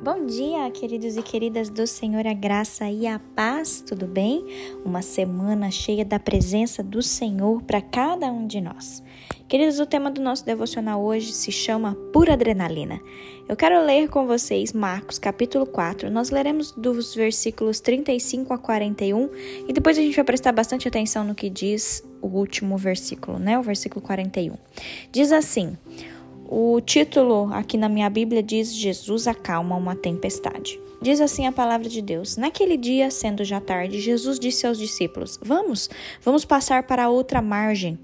Bom dia, queridos e queridas do Senhor, a graça e a paz, tudo bem? Uma semana cheia da presença do Senhor para cada um de nós. Queridos, o tema do nosso devocional hoje se chama Pura Adrenalina. Eu quero ler com vocês Marcos capítulo 4. Nós leremos dos versículos 35 a 41 e depois a gente vai prestar bastante atenção no que diz o último versículo, né? O versículo 41. Diz assim: o título aqui na minha Bíblia diz: Jesus acalma uma tempestade. Diz assim a palavra de Deus: Naquele dia, sendo já tarde, Jesus disse aos discípulos: Vamos, vamos passar para outra margem.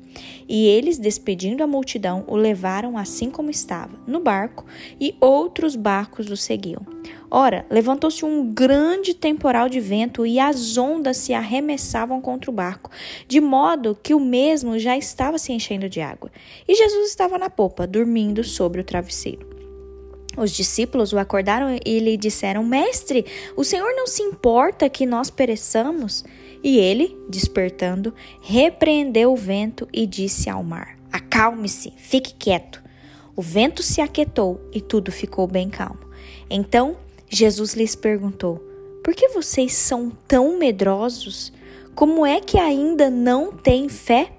E eles, despedindo a multidão, o levaram assim como estava, no barco, e outros barcos o seguiam. Ora, levantou-se um grande temporal de vento e as ondas se arremessavam contra o barco, de modo que o mesmo já estava se enchendo de água. E Jesus estava na popa, dormindo sobre o travesseiro. Os discípulos o acordaram e lhe disseram: Mestre, o Senhor não se importa que nós pereçamos? E ele, despertando, repreendeu o vento e disse ao mar: Acalme-se, fique quieto. O vento se aquietou e tudo ficou bem calmo. Então Jesus lhes perguntou: Por que vocês são tão medrosos? Como é que ainda não têm fé?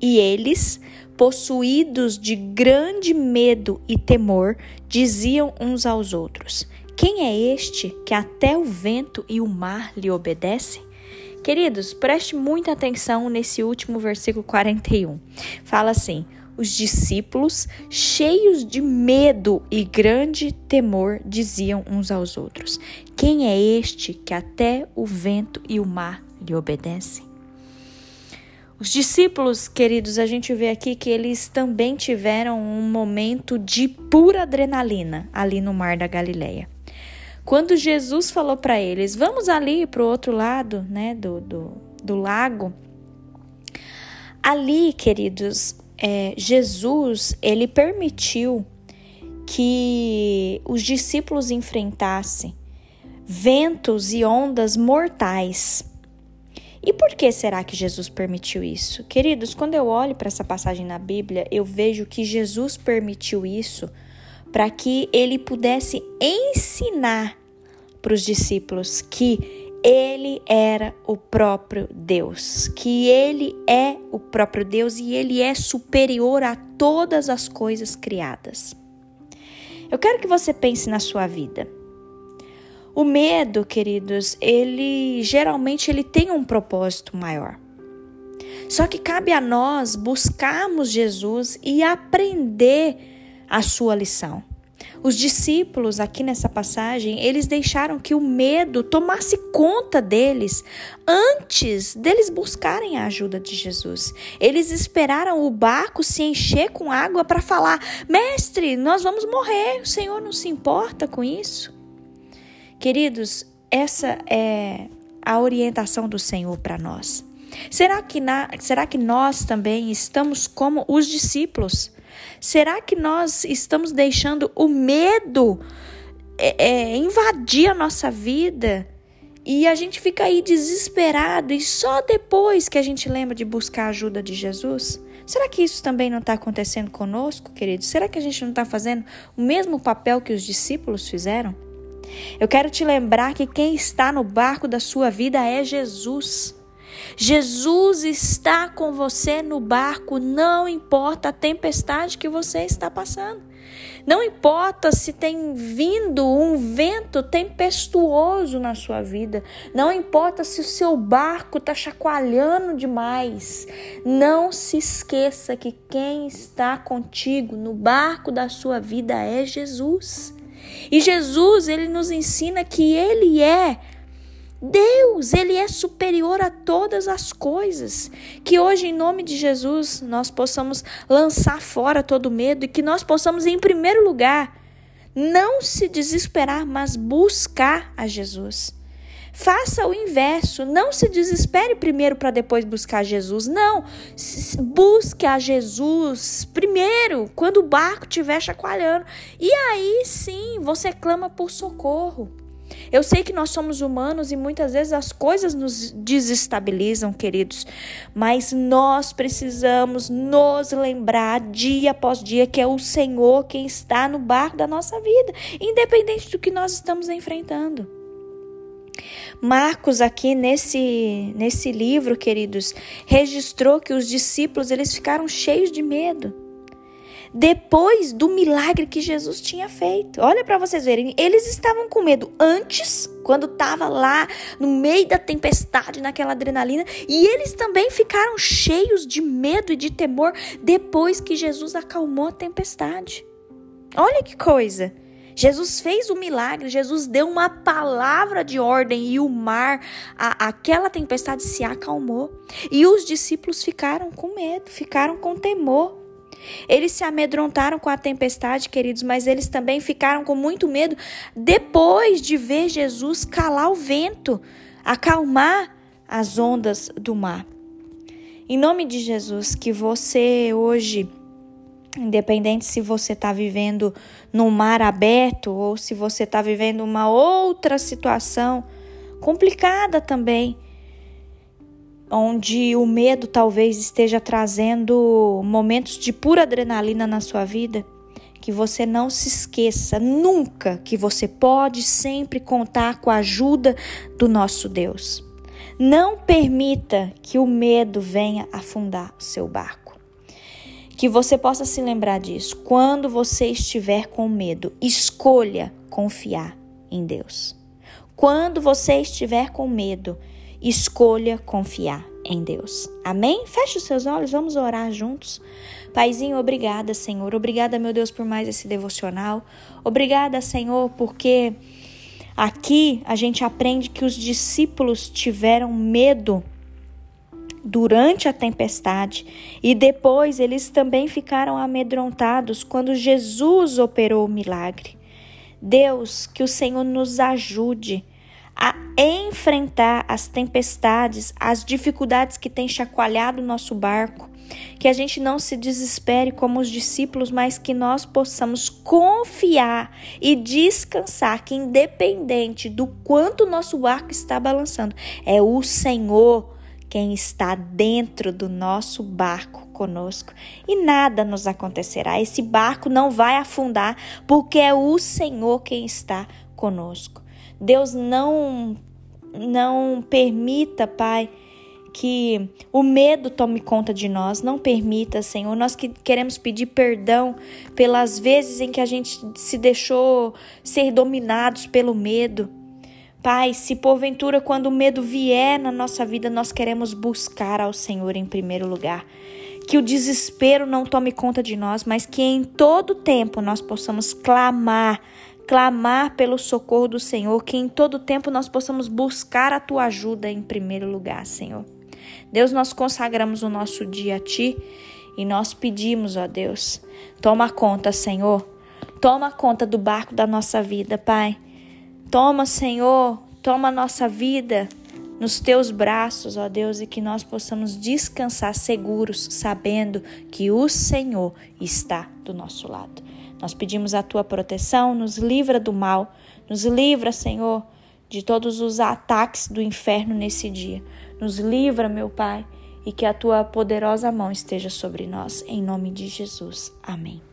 E eles, possuídos de grande medo e temor, diziam uns aos outros: Quem é este que até o vento e o mar lhe obedecem? Queridos, preste muita atenção nesse último versículo 41. Fala assim: os discípulos, cheios de medo e grande temor, diziam uns aos outros: Quem é este que até o vento e o mar lhe obedecem? Os discípulos, queridos, a gente vê aqui que eles também tiveram um momento de pura adrenalina ali no mar da Galileia. Quando Jesus falou para eles, vamos ali para o outro lado né, do, do, do lago, ali, queridos, é, Jesus ele permitiu que os discípulos enfrentassem ventos e ondas mortais. E por que será que Jesus permitiu isso? Queridos, quando eu olho para essa passagem na Bíblia, eu vejo que Jesus permitiu isso para que ele pudesse ensinar para os discípulos que ele era o próprio Deus, que ele é o próprio Deus e ele é superior a todas as coisas criadas. Eu quero que você pense na sua vida. O medo, queridos, ele geralmente ele tem um propósito maior. Só que cabe a nós buscarmos Jesus e aprender a sua lição. Os discípulos, aqui nessa passagem, eles deixaram que o medo tomasse conta deles antes deles buscarem a ajuda de Jesus. Eles esperaram o barco se encher com água para falar: Mestre, nós vamos morrer, o Senhor não se importa com isso. Queridos, essa é a orientação do Senhor para nós. Será que, na, será que nós também estamos como os discípulos? Será que nós estamos deixando o medo é, é, invadir a nossa vida? E a gente fica aí desesperado e só depois que a gente lembra de buscar a ajuda de Jesus? Será que isso também não está acontecendo conosco, queridos? Será que a gente não está fazendo o mesmo papel que os discípulos fizeram? Eu quero te lembrar que quem está no barco da sua vida é Jesus. Jesus está com você no barco, não importa a tempestade que você está passando. Não importa se tem vindo um vento tempestuoso na sua vida. Não importa se o seu barco está chacoalhando demais. Não se esqueça que quem está contigo no barco da sua vida é Jesus. E Jesus, ele nos ensina que ele é Deus, Ele é superior a todas as coisas. Que hoje, em nome de Jesus, nós possamos lançar fora todo medo e que nós possamos, em primeiro lugar, não se desesperar, mas buscar a Jesus. Faça o inverso, não se desespere primeiro para depois buscar Jesus. Não, busque a Jesus primeiro, quando o barco estiver chacoalhando. E aí sim você clama por socorro. Eu sei que nós somos humanos e muitas vezes as coisas nos desestabilizam, queridos, mas nós precisamos nos lembrar dia após dia que é o Senhor quem está no barco da nossa vida, independente do que nós estamos enfrentando. Marcos aqui nesse nesse livro, queridos, registrou que os discípulos eles ficaram cheios de medo depois do milagre que Jesus tinha feito. Olha para vocês verem, eles estavam com medo antes, quando estava lá no meio da tempestade, naquela adrenalina, e eles também ficaram cheios de medo e de temor depois que Jesus acalmou a tempestade. Olha que coisa! Jesus fez o milagre, Jesus deu uma palavra de ordem e o mar, a, aquela tempestade se acalmou. E os discípulos ficaram com medo, ficaram com temor. Eles se amedrontaram com a tempestade, queridos, mas eles também ficaram com muito medo depois de ver Jesus calar o vento, acalmar as ondas do mar. Em nome de Jesus, que você hoje, independente se você está vivendo no mar aberto ou se você está vivendo uma outra situação complicada também, onde o medo talvez esteja trazendo momentos de pura adrenalina na sua vida, que você não se esqueça nunca que você pode sempre contar com a ajuda do nosso Deus. Não permita que o medo venha afundar o seu barco. Que você possa se lembrar disso. Quando você estiver com medo, escolha confiar em Deus. Quando você estiver com medo, escolha confiar em Deus. Amém? Feche os seus olhos, vamos orar juntos. Paizinho, obrigada, Senhor. Obrigada, meu Deus, por mais esse devocional. Obrigada, Senhor, porque aqui a gente aprende que os discípulos tiveram medo durante a tempestade e depois eles também ficaram amedrontados quando Jesus operou o milagre. Deus, que o Senhor nos ajude a enfrentar as tempestades, as dificuldades que têm chacoalhado o nosso barco. Que a gente não se desespere como os discípulos, mas que nós possamos confiar e descansar que, independente do quanto o nosso barco está balançando, é o Senhor quem está dentro do nosso barco conosco e nada nos acontecerá. Esse barco não vai afundar porque é o Senhor quem está conosco. Deus não não permita, Pai, que o medo tome conta de nós. Não permita, Senhor. Nós que queremos pedir perdão pelas vezes em que a gente se deixou ser dominados pelo medo. Pai, se porventura quando o medo vier na nossa vida, nós queremos buscar ao Senhor em primeiro lugar. Que o desespero não tome conta de nós, mas que em todo tempo nós possamos clamar clamar pelo socorro do Senhor, que em todo tempo nós possamos buscar a tua ajuda em primeiro lugar, Senhor. Deus, nós consagramos o nosso dia a ti e nós pedimos, ó Deus, toma conta, Senhor. Toma conta do barco da nossa vida, Pai. Toma, Senhor, toma a nossa vida nos teus braços, ó Deus, e que nós possamos descansar seguros, sabendo que o Senhor está do nosso lado. Nós pedimos a tua proteção, nos livra do mal, nos livra, Senhor, de todos os ataques do inferno nesse dia. Nos livra, meu Pai, e que a tua poderosa mão esteja sobre nós, em nome de Jesus. Amém.